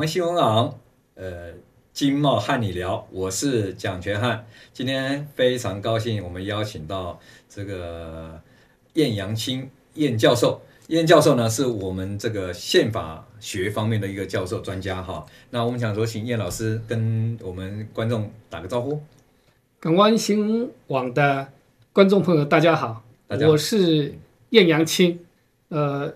湾新闻网，呃，经贸和你聊，我是蒋全汉。今天非常高兴，我们邀请到这个晏阳青晏教授。晏教授呢，是我们这个宪法学方面的一个教授专家哈。那我们想说，请晏老师跟我们观众打个招呼。港湾新闻网的观众朋友，大家好，大家好，我是晏阳青，呃，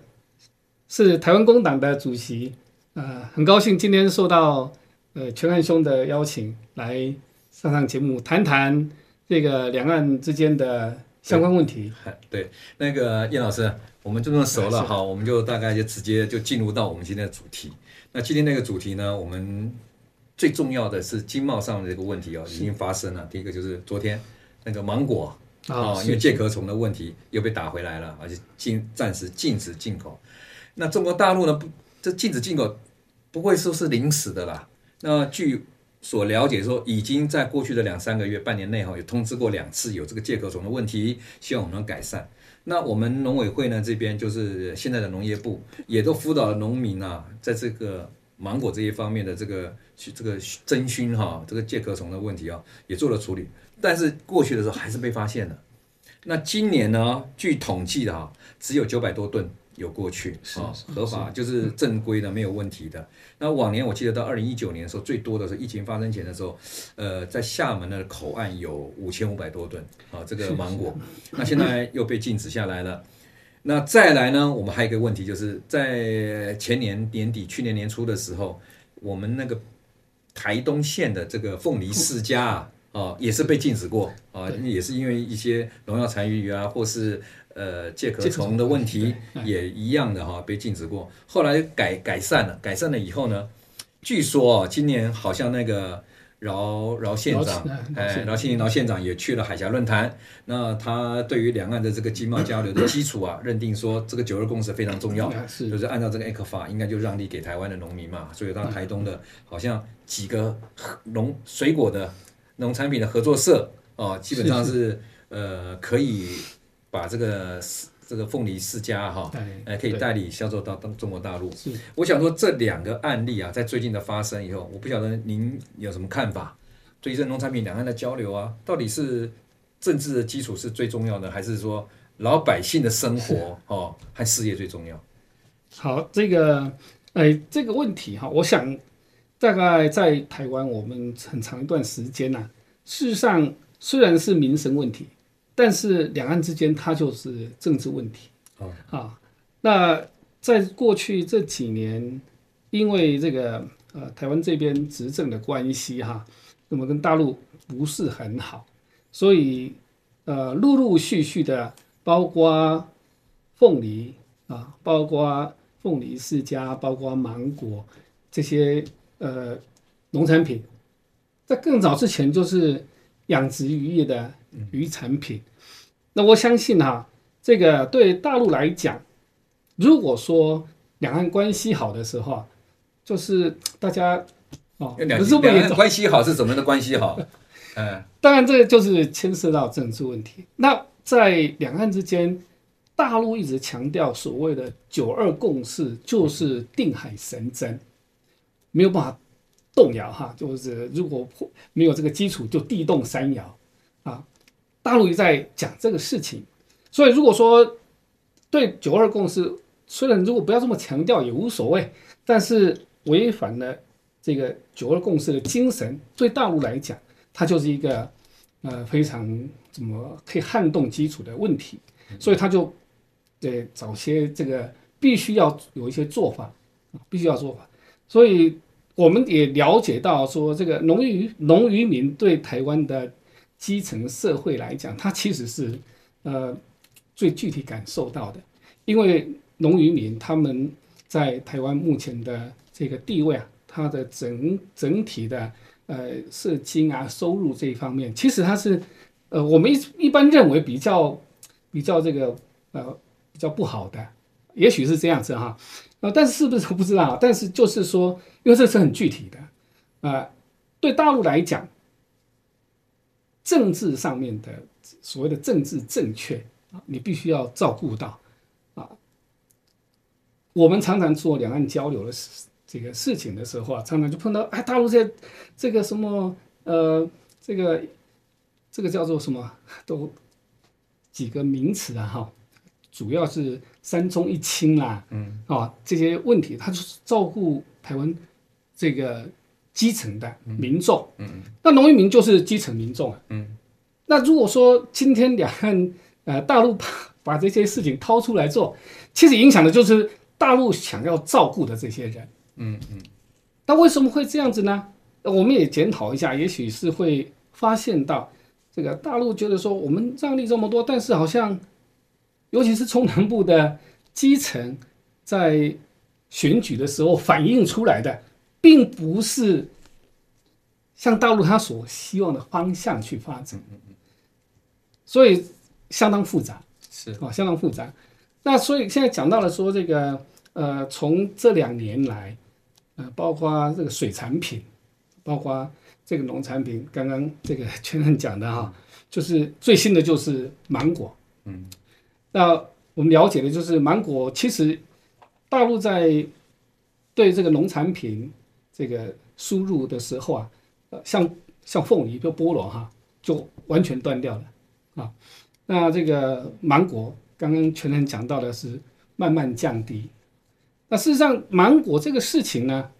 是台湾工党的主席。呃，很高兴今天受到呃全汉兄的邀请来上上节目，谈谈这个两岸之间的相关问题。对，对那个叶老师，我们这么熟了哈，我们就大概就直接就进入到我们今天的主题。那今天那个主题呢，我们最重要的是经贸上的这个问题哦，已经发生了。第一个就是昨天那个芒果啊、哦，因为介壳虫的问题又被打回来了，而且禁暂时禁止进口。那中国大陆呢不？这禁止进口不会说是临时的啦。那据所了解说，已经在过去的两三个月、半年内哈，有通知过两次有这个介壳虫的问题，希望我们能改善。那我们农委会呢这边就是现在的农业部，也都辅导农民啊，在这个芒果这一方面的这个这个真菌哈，这个介壳虫的问题啊，也做了处理。但是过去的时候还是被发现了。那今年呢，据统计的哈，只有九百多吨。有过去啊，合法就是正规的，没有问题的。那往年我记得到二零一九年的时候，最多的是疫情发生前的时候，呃，在厦门的口岸有五千五百多吨啊，这个芒果。那现在又被禁止下来了。那再来呢，我们还有一个问题，就是在前年年底、去年年初的时候，我们那个台东县的这个凤梨世家啊，啊，也是被禁止过啊，也是因为一些农药残余啊，或是。呃，介壳虫的问题也一样的哈，被禁止过。后来改改善了，改善了以后呢，据说今年好像那个饶饶县长，哎，饶庆铃饶县长也去了海峡论坛。那他对于两岸的这个经贸交流的基础啊，认定说这个九二共识非常重要，就是按照这个 ECFA 应该就让利给台湾的农民嘛。所以到台东的，好像几个农水果的农产品的合作社哦，基本上是呃可以。把这个这个凤梨世家哈，哎，可以代理销售到中国大陆。是，我想说这两个案例啊，在最近的发生以后，我不晓得您有什么看法？对于这农产品两岸的交流啊，到底是政治的基础是最重要的，还是说老百姓的生活 哦和事业最重要？好，这个哎，这个问题哈，我想大概在台湾，我们很长一段时间呐、啊，事实上虽然是民生问题。但是两岸之间，它就是政治问题啊。那在过去这几年，因为这个呃台湾这边执政的关系哈，那么跟大陆不是很好，所以呃陆陆续续的，包括凤梨啊，包括凤梨世家，包括芒果这些呃农产品，在更早之前就是养殖渔业的。鱼产品，那我相信哈、啊，这个对大陆来讲，如果说两岸关系好的时候，就是大家哦，两岸关系好是怎么样的关系好？嗯，当然这就是牵涉到政治问题。那在两岸之间，大陆一直强调所谓的“九二共识”，就是定海神针，没有办法动摇哈。就是如果没有这个基础，就地动山摇啊。大陆也在讲这个事情，所以如果说对九二共识，虽然如果不要这么强调也无所谓，但是违反了这个九二共识的精神，对大陆来讲，它就是一个呃非常怎么可以撼动基础的问题，所以他就得找些这个必须要有一些做法，必须要做法，所以我们也了解到说，这个农渔农渔民对台湾的。基层社会来讲，它其实是呃最具体感受到的，因为农渔民他们在台湾目前的这个地位啊，它的整整体的呃社经啊收入这一方面，其实它是呃我们一一般认为比较比较这个呃比较不好的，也许是这样子哈，呃但是是不是我不知道，但是就是说，因为这是很具体的啊，对大陆来讲。政治上面的所谓的政治正确，你必须要照顾到啊。我们常常做两岸交流的这这个事情的时候啊，常常就碰到哎，大陆这这个什么呃，这个这个叫做什么都几个名词啊哈，主要是三中一轻啦，嗯啊这些问题，他就是照顾台湾这个基层的民众，嗯嗯，那农渔民就是基层民众啊，嗯，那如果说今天两岸呃大陆把 把这些事情掏出来做，其实影响的就是大陆想要照顾的这些人。嗯嗯。那为什么会这样子呢？我们也检讨一下，也许是会发现到，这个大陆觉得说我们让利这么多，但是好像，尤其是中南部的基层，在选举的时候反映出来的，并不是向大陆他所希望的方向去发展。所以相当复杂。是啊，相当复杂。那所以现在讲到了说这个，呃，从这两年来，呃，包括这个水产品，包括这个农产品，刚刚这个 全任讲的哈，就是最新的就是芒果。嗯，那我们了解的就是芒果，其实大陆在对这个农产品这个输入的时候啊，像像凤梨、就菠萝哈，就完全断掉了啊。那这个芒果，刚刚全人讲到的是慢慢降低。那事实上，芒果这个事情呢，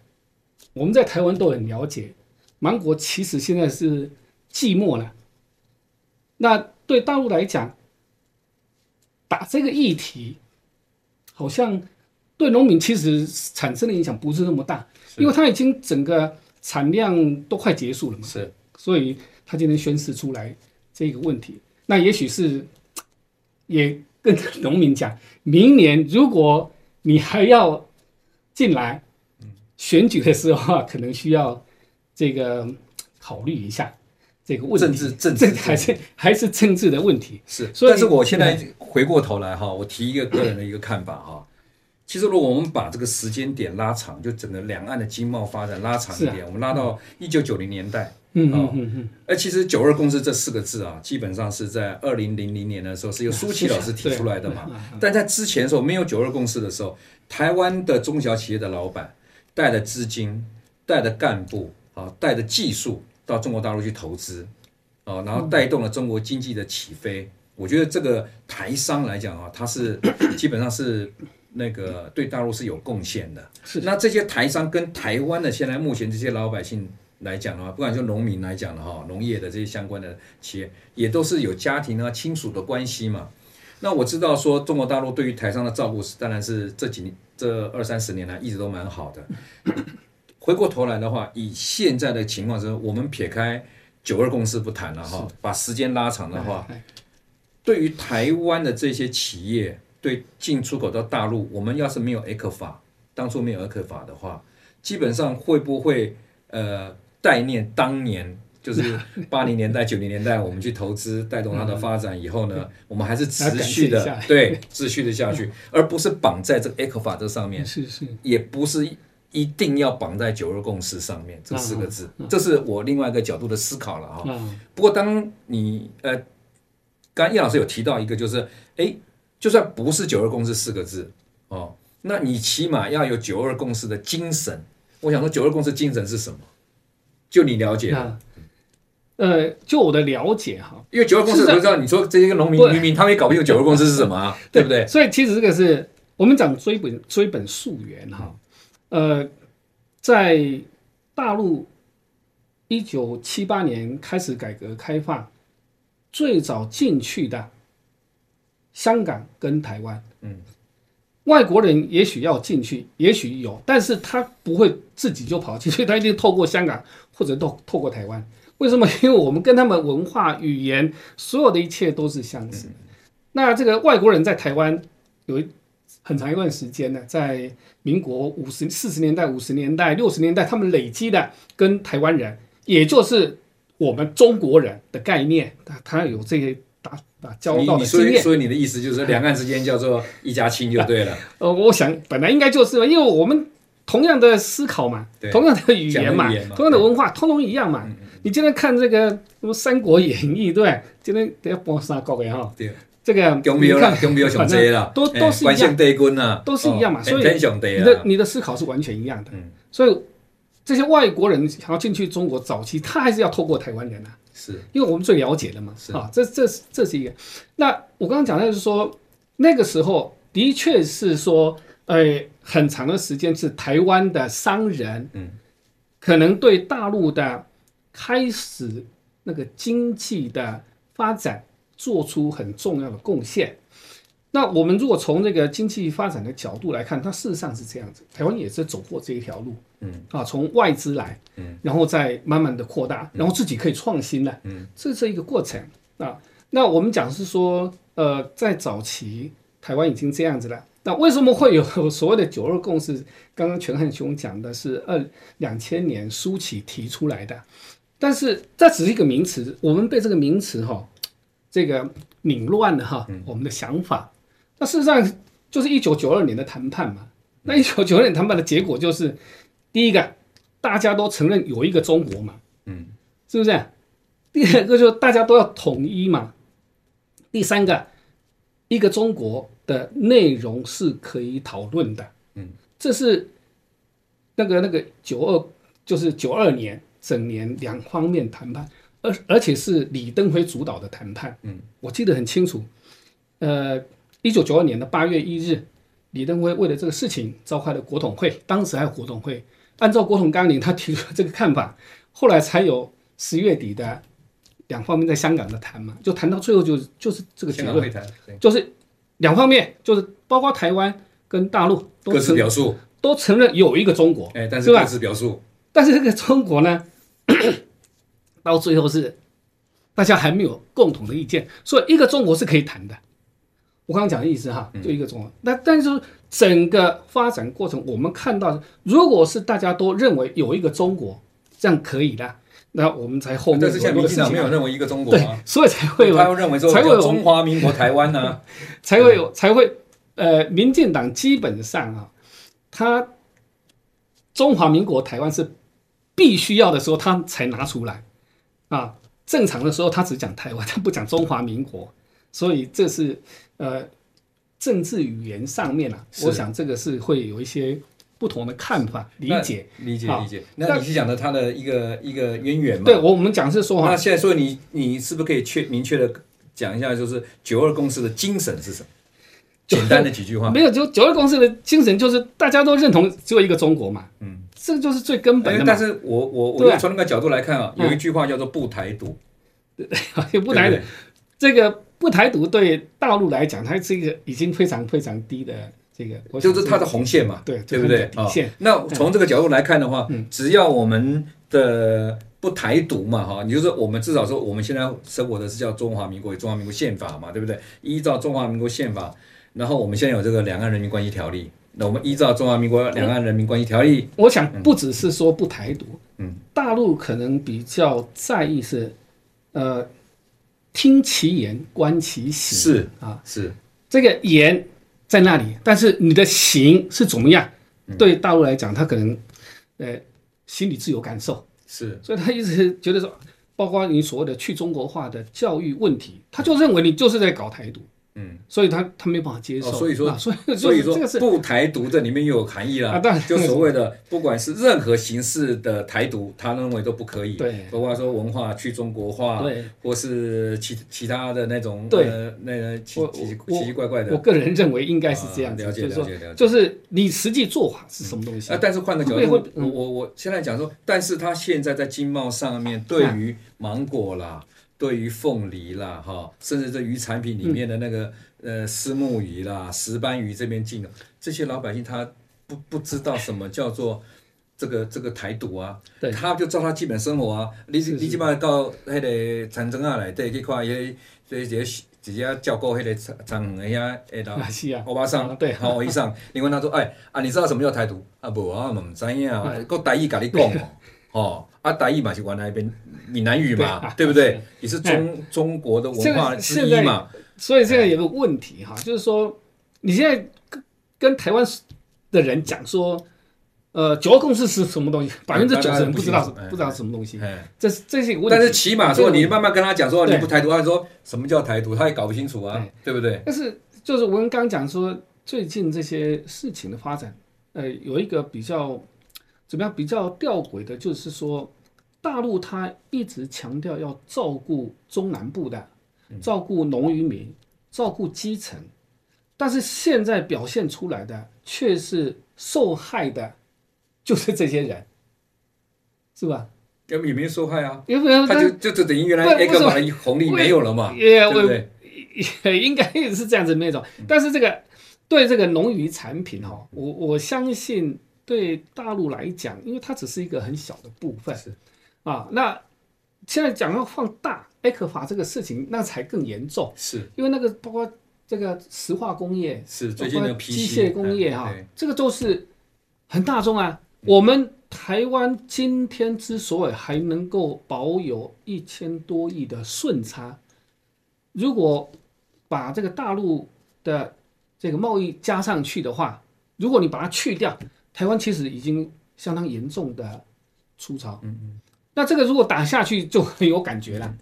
我们在台湾都很了解。芒果其实现在是季末了。那对大陆来讲，打这个议题，好像对农民其实产生的影响不是那么大，因为他已经整个产量都快结束了嘛。是，所以他今天宣示出来这个问题。那也许是，也跟 农民讲，明年如果你还要进来，选举的时候啊，可能需要这个考虑一下这个问题。政治政治还是还是政治的问题。是，所以但是我现在回过头来哈，我提一个个人的一个看法哈。其实如果我们把这个时间点拉长，就整个两岸的经贸发展拉长一点，我们拉到一九九零年代。嗯嗯嗯嗯，而其实“九二共识”这四个字啊，基本上是在二零零零年的时候是由舒淇老师提出来的嘛。但在之前的时候，没有“九二共识”的时候，台湾的中小企业的老板带的资金、带的干部啊、带着技术到中国大陆去投资啊，然后带动了中国经济的起飞。我觉得这个台商来讲啊，它是 基本上是那个对大陆是有贡献的。是。那这些台商跟台湾的现在目前这些老百姓。来讲的话，不管就农民来讲的哈，农业的这些相关的企业，也都是有家庭啊、亲属的关系嘛。那我知道说，中国大陆对于台商的照顾是，当然是这几年这二三十年来一直都蛮好的。回过头来的话，以现在的情况是，我们撇开九二共识不谈了哈，把时间拉长的话，对于台湾的这些企业，对进出口到大陆，我们要是没有 ECFA，当初没有 ECFA 的话，基本上会不会呃？概念当年就是 八零年代、九零年代，我们去投资带动它的发展以后呢，我们还是持续的对持续的下去，而不是绑在这个 ECFA 这上面，是是，也不是一定要绑在九二共识上面这四个字，这是我另外一个角度的思考了哈。不过当你呃，刚刚叶老师有提到一个，就是哎，就算不是九二共识四个字哦，那你起码要有九二共识的精神。我想说，九二共识精神是什么？就你了解的，呃，就我的了解哈，因为九二共识不知道你说这些个农民渔民，他们也搞不清九二共识是什么啊，对不对？所以其实这个是我们讲追本追本溯源哈，呃，在大陆一九七八年开始改革开放，最早进去的香港跟台湾，嗯。外国人也许要进去，也许有，但是他不会自己就跑进去，他一定透过香港或者透透过台湾。为什么？因为我们跟他们文化、语言，所有的一切都是相似。那这个外国人在台湾有很长一段时间呢，在民国五十四十年代、五十年代、六十年代，他们累积的跟台湾人，也就是我们中国人的概念，他他有这些。打打交道的经验，所以你的意思就是两岸之间叫做一家亲就对了。呃，我想本来应该就是嘛，因为我们同样的思考嘛，同样的语言嘛，同样的文化，通通一样嘛。你今天看这个什么《三国演义》，对，今天得要播三国的哈。对，这个你看，反正都都是一样，都是一样嘛。所以你的你的思考是完全一样的。所以这些外国人想要进去中国早期，他还是要透过台湾人啊，是。因为我们最了解的嘛，是。啊，这这是这是一个。那我刚刚讲的就是说，那个时候的确是说，呃，很长的时间是台湾的商人，嗯，可能对大陆的开始那个经济的发展做出很重要的贡献。那我们如果从这个经济发展的角度来看，它事实上是这样子，台湾也是走过这一条路，嗯啊，从外资来，嗯，然后再慢慢的扩大，然后自己可以创新了，嗯，这是一个过程啊。那我们讲是说，呃，在早期台湾已经这样子了，那为什么会有所谓的九二共识？刚刚权汉兄讲的是二两千年苏起提出来的，但是这只是一个名词，我们被这个名词哈、哦，这个拧乱了哈，我们的想法。那事实上就是一九九二年的谈判嘛。那一九九二年谈判的结果就是，第一个大家都承认有一个中国嘛，嗯，是不是？第二个就是大家都要统一嘛。第三个，一个中国的内容是可以讨论的，嗯，这是那个那个九二就是九二年整年两方面谈判，而而且是李登辉主导的谈判，嗯，我记得很清楚，呃。一九九二年的八月一日，李登辉为了这个事情召开了国统会，当时还有国统会，按照国统纲领，他提出了这个看法，后来才有十月底的两方面在香港的谈嘛，就谈到最后就是就是这个结论，就是两方面就是包括台湾跟大陆都各自表述，都承认有一个中国，哎，但是各自表述，但是这个中国呢，到最后是大家还没有共同的意见，所以一个中国是可以谈的。我刚刚讲的意思哈，就一个中国。那、嗯、但是整个发展过程，我们看到，如果是大家都认为有一个中国，这样可以的，那我们才后面。但是现在民进党没有认为一个中国对，所以才会有。他要认为说才会有中华民国台湾呢、啊，才会有才会呃，民进党基本上啊，他中华民国台湾是必须要的时候，他才拿出来啊。正常的时候，他只讲台湾，他不讲中华民国，所以这是。呃，政治语言上面啊，我想这个是会有一些不同的看法、理解、理解、理解。那你是讲的他的一个一个渊源吗？对，我我们讲是说哈。那现在说你你是不是可以确明确的讲一下，就是九二共识的精神是什么？简单的几句话。没有，就九二共识的精神就是大家都认同只有一个中国嘛。嗯，这个就是最根本的嘛。但是我我我从那个角度来看啊，有一句话叫做不台独。对，不台独，这个。不台独对大陆来讲，它是一个已经非常非常低的这个，就是它的红线嘛，对对不对？底线。那从这个角度来看的话，只要我们的不台独嘛，哈，你就是我们至少说我们现在生活的是叫中华民国，中华民国宪法嘛，对不对？依照中华民国宪法，然后我们现在有这个两岸人民关系条例，那我们依照中华民国两岸人民关系条例，我想不只是说不台独，嗯，大陆可能比较在意是，呃。听其言，观其行。是啊，是这个言在那里，但是你的行是怎么样？嗯、对大陆来讲，他可能呃心里自有感受。是，所以他一直觉得说，包括你所谓的去中国化的教育问题，他就认为你就是在搞台独。嗯，所以他他没办法接受，所以说，所以所以说不台独这里面又有含义了。啊，就所谓的不管是任何形式的台独，他认为都不可以，对，包括说文化去中国化，对，或是其其他的那种，对，那个奇奇奇奇怪怪的，我个人认为应该是这样，了解了解了解，就是你实际做法是什么东西？啊？但是换个角度，我我我现在讲说，但是他现在在经贸上面对于芒果啦。对于凤梨啦，哈，甚至这鱼产品里面的那个、嗯、呃丝目鱼啦、石斑鱼这边进的这些老百姓，他不不知道什么叫做这个这个台独啊，对，他就照他基本生活啊。你你起码到迄个长征啊来，对，去看那这些直接叫过迄个长长那些哎老欧巴桑，对，好医生，你问他说，哎啊，你知道什么叫台独啊？不啊，我们不知呀，个台语甲你讲哦。啊，台语嘛是原来边闽南语嘛，对，啊、对不对？也是中、嗯、中国的文化之一嘛。所以这个有个问题哈，就是说你现在跟跟台湾的人讲说，呃，九二共识是什么东西？百分之九十人不知道，不知道什么东西。这是这是一个问题。但是起码说，你慢慢跟他讲说你不台独，他说什么叫台独，他也搞不清楚啊，对不对？但是就是我们刚刚讲说，最近这些事情的发展，呃，有一个比较。怎么样比较吊诡的，就是说大陆它一直强调要照顾中南部的，照顾农渔民，照顾基层，但是现在表现出来的却是受害的，就是这些人，是吧？也也没受害啊，有没有？他就就就等于原来 ECFA 的红利没有了嘛，也对不对？也应该也是这样子那种。但是这个对这个农渔产品哈，我我相信对大陆来讲，因为它只是一个很小的部分，是啊。那现在讲要放大 ECFA 这个事情，那才更严重，是因为那个包括这个石化工业，是最近的机械工业哈，这个都是很大众啊，我们。台湾今天之所以还能够保有一千多亿的顺差，如果把这个大陆的这个贸易加上去的话，如果你把它去掉，台湾其实已经相当严重的出超。嗯嗯。那这个如果打下去就很有感觉了，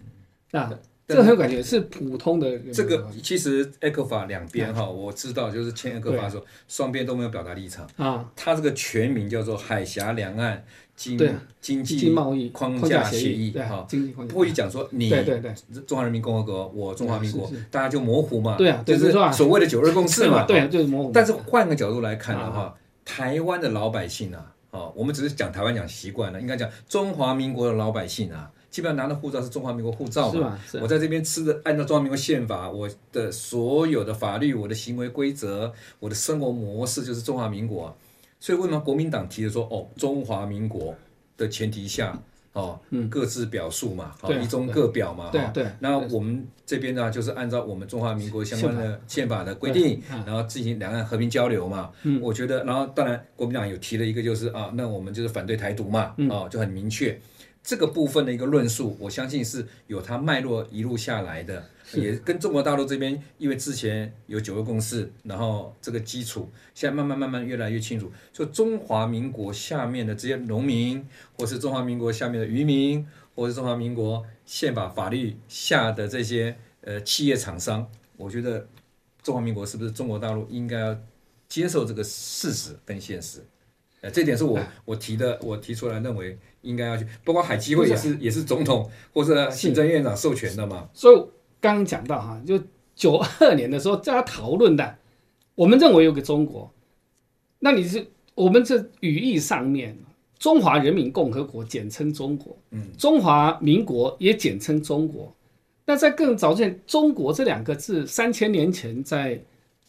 啊。这个很有感觉，是普通的。这个其实 e c o 法两边哈，我知道就是签 e c o 法的时候，双边都没有表达立场啊。它这个全名叫做海峡两岸经经济贸易框架协议哈，不会讲说你中华人民共和国，我中华民国，大家就模糊嘛。对啊，就是所谓的九二共识嘛。对，就是模糊。但是换个角度来看的话，台湾的老百姓啊，哦，我们只是讲台湾讲习惯了，应该讲中华民国的老百姓啊。基本上拿的护照是中华民国护照嘛？我在这边吃的，按照中华民国宪法，我的所有的法律、我的行为规则、我的生活模式就是中华民国。所以为什么国民党提的说哦，中华民国的前提下，哦，各自表述嘛，好，一中各表嘛，哈。对。那我们这边呢，就是按照我们中华民国相关的宪法的规定，然后进行两岸和平交流嘛。嗯。我觉得，然后当然国民党有提了一个，就是啊，那我们就是反对台独嘛，啊，就很明确。这个部分的一个论述，我相信是有它脉络一路下来的，也跟中国大陆这边，因为之前有九二共识，然后这个基础现在慢慢慢慢越来越清楚，就中华民国下面的这些农民，或是中华民国下面的渔民，或是中华民国宪法法律下的这些呃企业厂商，我觉得中华民国是不是中国大陆应该要接受这个事实跟现实？呃，这点是我我提的，我提出来认为。应该要去，包括海基会也是也是总统或者行政院长授权的嘛。所以刚刚讲到哈，就九二年的时候，大家讨论的，我们认为有个中国，那你是我们这语义上面，中华人民共和国简称中国，嗯，中华民国也简称中国。那在更早之前，中国这两个字三千年前在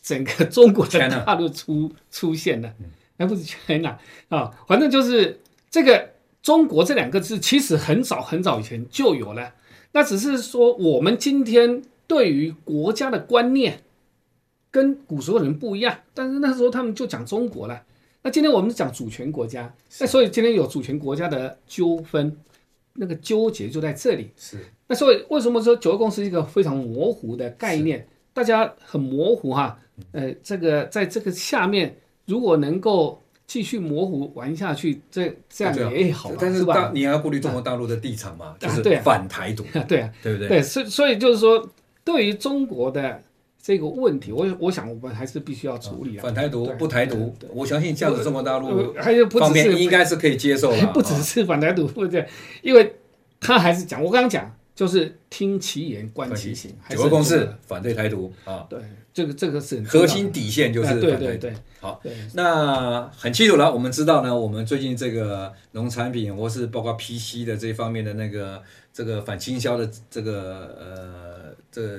整个中国的大陆出出现的，而不是 China 啊，反正就是这个。中国这两个字其实很早很早以前就有了，那只是说我们今天对于国家的观念跟古时候人不一样，但是那时候他们就讲中国了。那今天我们讲主权国家，那所以今天有主权国家的纠纷，那个纠结就在这里。是，那所以为什么说九二共识是一个非常模糊的概念？大家很模糊哈，呃，这个在这个下面如果能够。继续模糊玩下去，这这样也好，但是大你还要顾虑中国大陆的立场嘛？就是反台独，对啊，对不对？对，所以所以就是说，对于中国的这个问题，我我想我们还是必须要处理啊。反台独不台独，我相信这样子中国大陆还有方面应该是可以接受的，不只是反台独，不对，因为他还是讲，我刚刚讲。就是听其言观其行，九个共识反对台独啊，对，这个这个是核心底线，就是反对对对。好，那很清楚了，我们知道呢，我们最近这个农产品或是包括 PC 的这方面的那个这个反倾销的这个呃这个。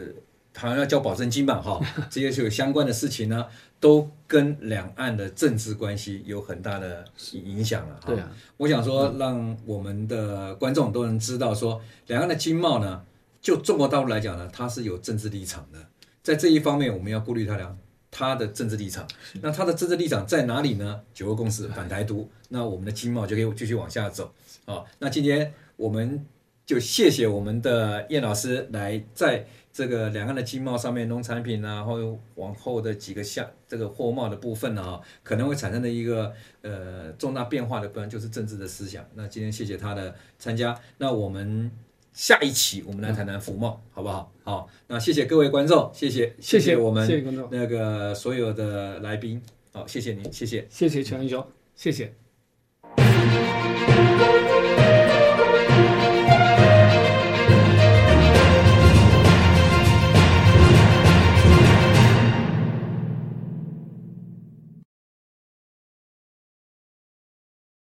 好像要交保证金吧，哈，这些是有相关的事情呢，都跟两岸的政治关系有很大的影响了。对啊，我想说，让我们的观众都能知道，说两岸的经贸呢，就中国大陆来讲呢，它是有政治立场的，在这一方面，我们要顾虑它俩它的政治立场。那它的政治立场在哪里呢？九二共识反台独，那我们的经贸就可以继续往下走。啊，那今天我们就谢谢我们的燕老师来在。这个两岸的经贸上面，农产品啊，或往后的几个项，这个货贸的部分呢，啊，可能会产生的一个呃重大变化的部分，就是政治的思想。那今天谢谢他的参加，那我们下一期我们来谈谈服贸，好不好？好，那谢谢各位观众，谢谢谢谢我们那个所有的来宾，好，谢谢您，谢谢谢谢全兄，谢谢。拜。